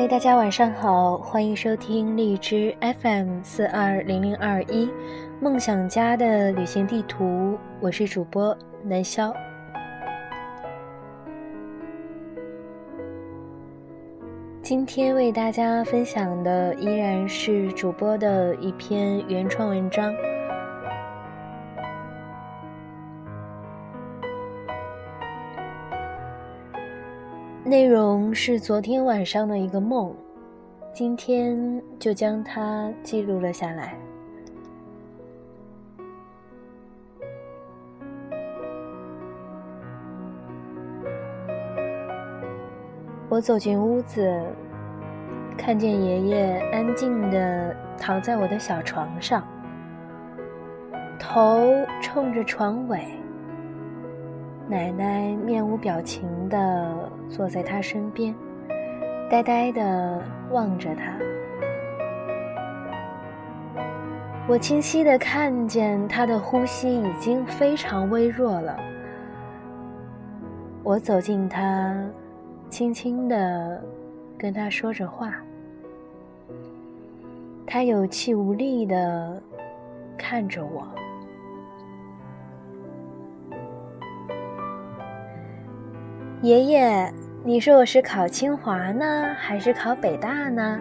嗨，大家晚上好，欢迎收听荔枝 FM 四二零零二一梦想家的旅行地图，我是主播南潇。今天为大家分享的依然是主播的一篇原创文章。内容是昨天晚上的一个梦，今天就将它记录了下来。我走进屋子，看见爷爷安静地躺在我的小床上，头冲着床尾。奶奶面无表情地坐在他身边，呆呆地望着他。我清晰地看见他的呼吸已经非常微弱了。我走近他，轻轻地跟他说着话。他有气无力地看着我。爷爷，你说我是考清华呢，还是考北大呢？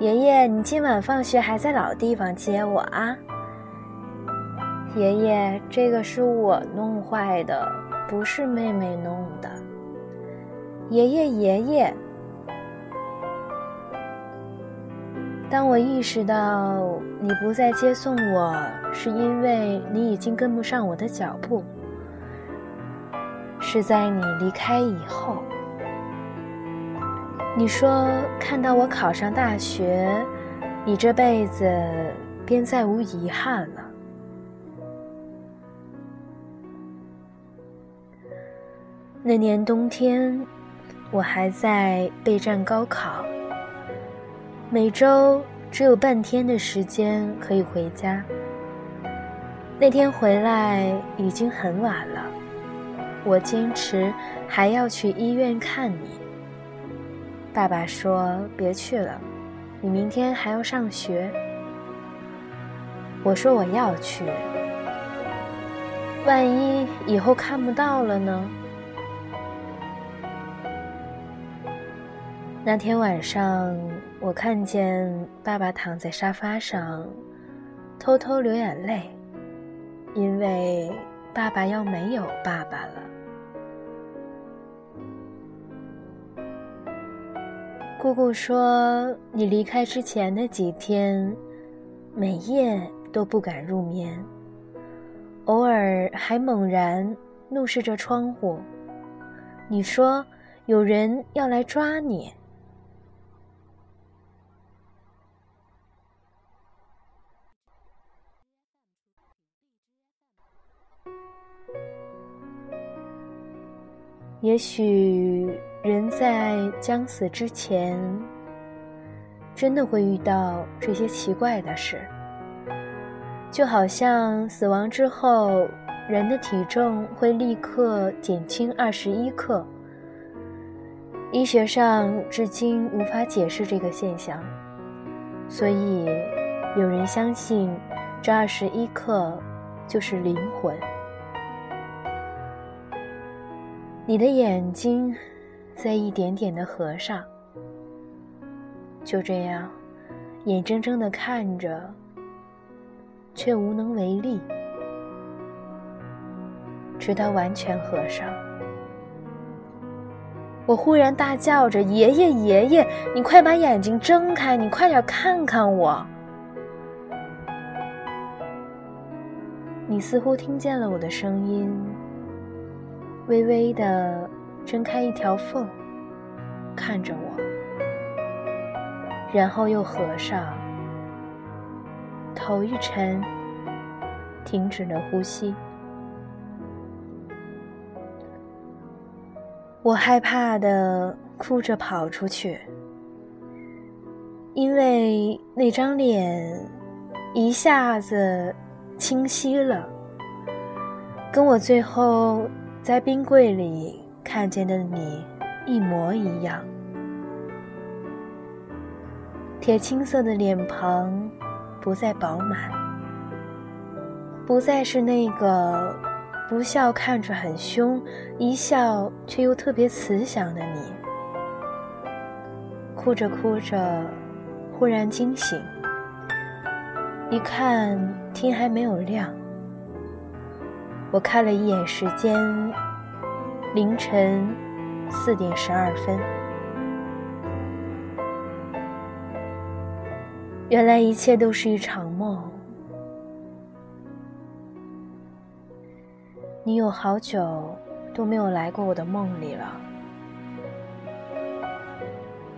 爷爷，你今晚放学还在老地方接我啊？爷爷，这个是我弄坏的，不是妹妹弄的。爷爷，爷爷，当我意识到你不再接送我，是因为你已经跟不上我的脚步。是在你离开以后，你说看到我考上大学，你这辈子便再无遗憾了。那年冬天，我还在备战高考，每周只有半天的时间可以回家。那天回来已经很晚了。我坚持还要去医院看你。爸爸说：“别去了，你明天还要上学。”我说：“我要去，万一以后看不到了呢？”那天晚上，我看见爸爸躺在沙发上，偷偷流眼泪，因为爸爸要没有爸爸了。姑姑说：“你离开之前的几天，每夜都不敢入眠，偶尔还猛然怒视着窗户。你说有人要来抓你。”也许。人在将死之前，真的会遇到这些奇怪的事，就好像死亡之后，人的体重会立刻减轻二十一克。医学上至今无法解释这个现象，所以有人相信这二十一克就是灵魂。你的眼睛。在一点点的合上，就这样，眼睁睁的看着，却无能为力，直到完全合上。我忽然大叫着：“爷爷，爷爷，你快把眼睛睁开，你快点看看我！”你似乎听见了我的声音，微微的。睁开一条缝，看着我，然后又合上，头一沉，停止了呼吸。我害怕的哭着跑出去，因为那张脸一下子清晰了，跟我最后在冰柜里。看见的你一模一样。铁青色的脸庞不再饱满，不再是那个不笑看着很凶，一笑却又特别慈祥的你。哭着哭着，忽然惊醒，一看天还没有亮。我看了一眼时间，凌晨四点十二分。原来一切都是一场梦。你有好久都没有来过我的梦里了。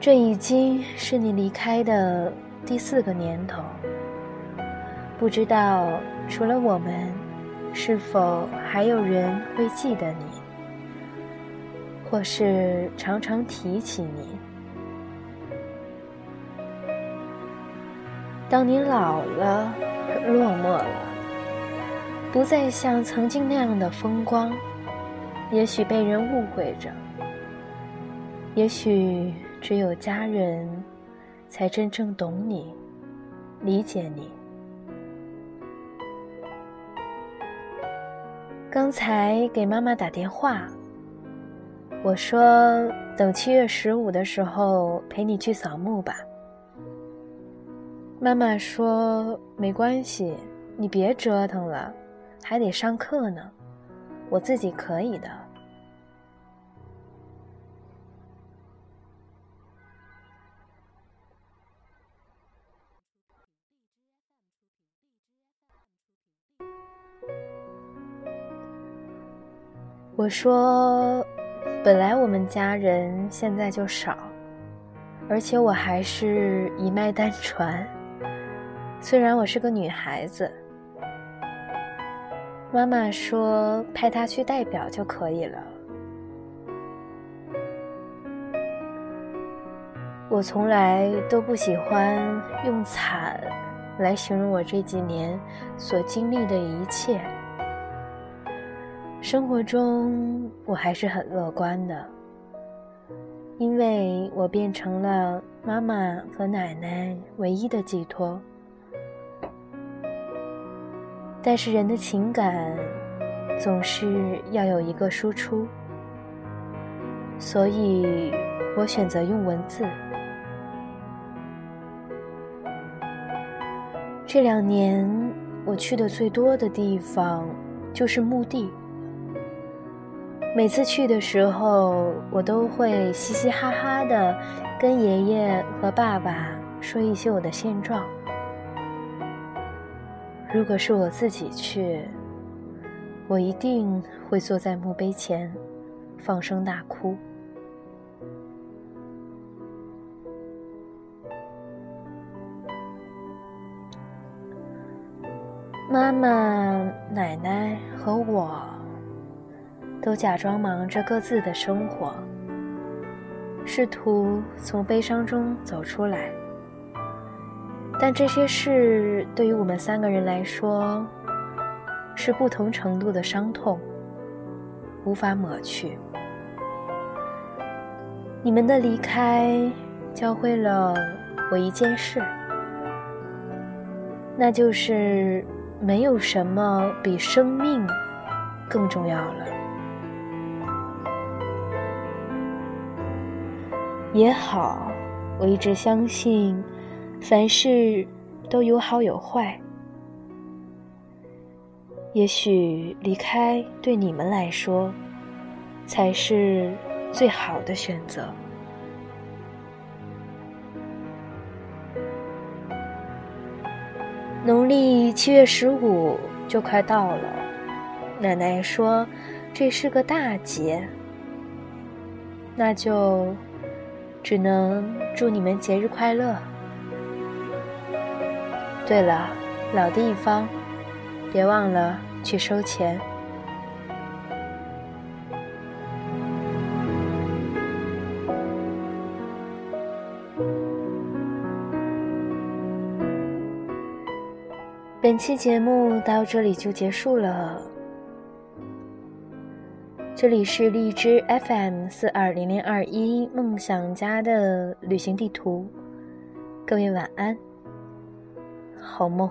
这已经是你离开的第四个年头。不知道除了我们，是否还有人会记得你，或是常常提起你？当你老了，落寞了，不再像曾经那样的风光，也许被人误会着，也许只有家人才真正懂你，理解你。刚才给妈妈打电话，我说等七月十五的时候陪你去扫墓吧。妈妈说：“没关系，你别折腾了，还得上课呢，我自己可以的。”我说：“本来我们家人现在就少，而且我还是一脉单传。”虽然我是个女孩子，妈妈说派她去代表就可以了。我从来都不喜欢用惨来形容我这几年所经历的一切。生活中我还是很乐观的，因为我变成了妈妈和奶奶唯一的寄托。但是人的情感总是要有一个输出，所以我选择用文字。这两年我去的最多的地方就是墓地。每次去的时候，我都会嘻嘻哈哈的跟爷爷和爸爸说一些我的现状。如果是我自己去，我一定会坐在墓碑前，放声大哭。妈妈、奶奶和我都假装忙着各自的生活，试图从悲伤中走出来。但这些事对于我们三个人来说，是不同程度的伤痛，无法抹去。你们的离开，教会了我一件事，那就是没有什么比生命更重要了。也好，我一直相信。凡事都有好有坏，也许离开对你们来说才是最好的选择。农历七月十五就快到了，奶奶说这是个大节，那就只能祝你们节日快乐。对了，老地方，别忘了去收钱。本期节目到这里就结束了。这里是荔枝 FM 四二零零二一梦想家的旅行地图。各位晚安，好梦。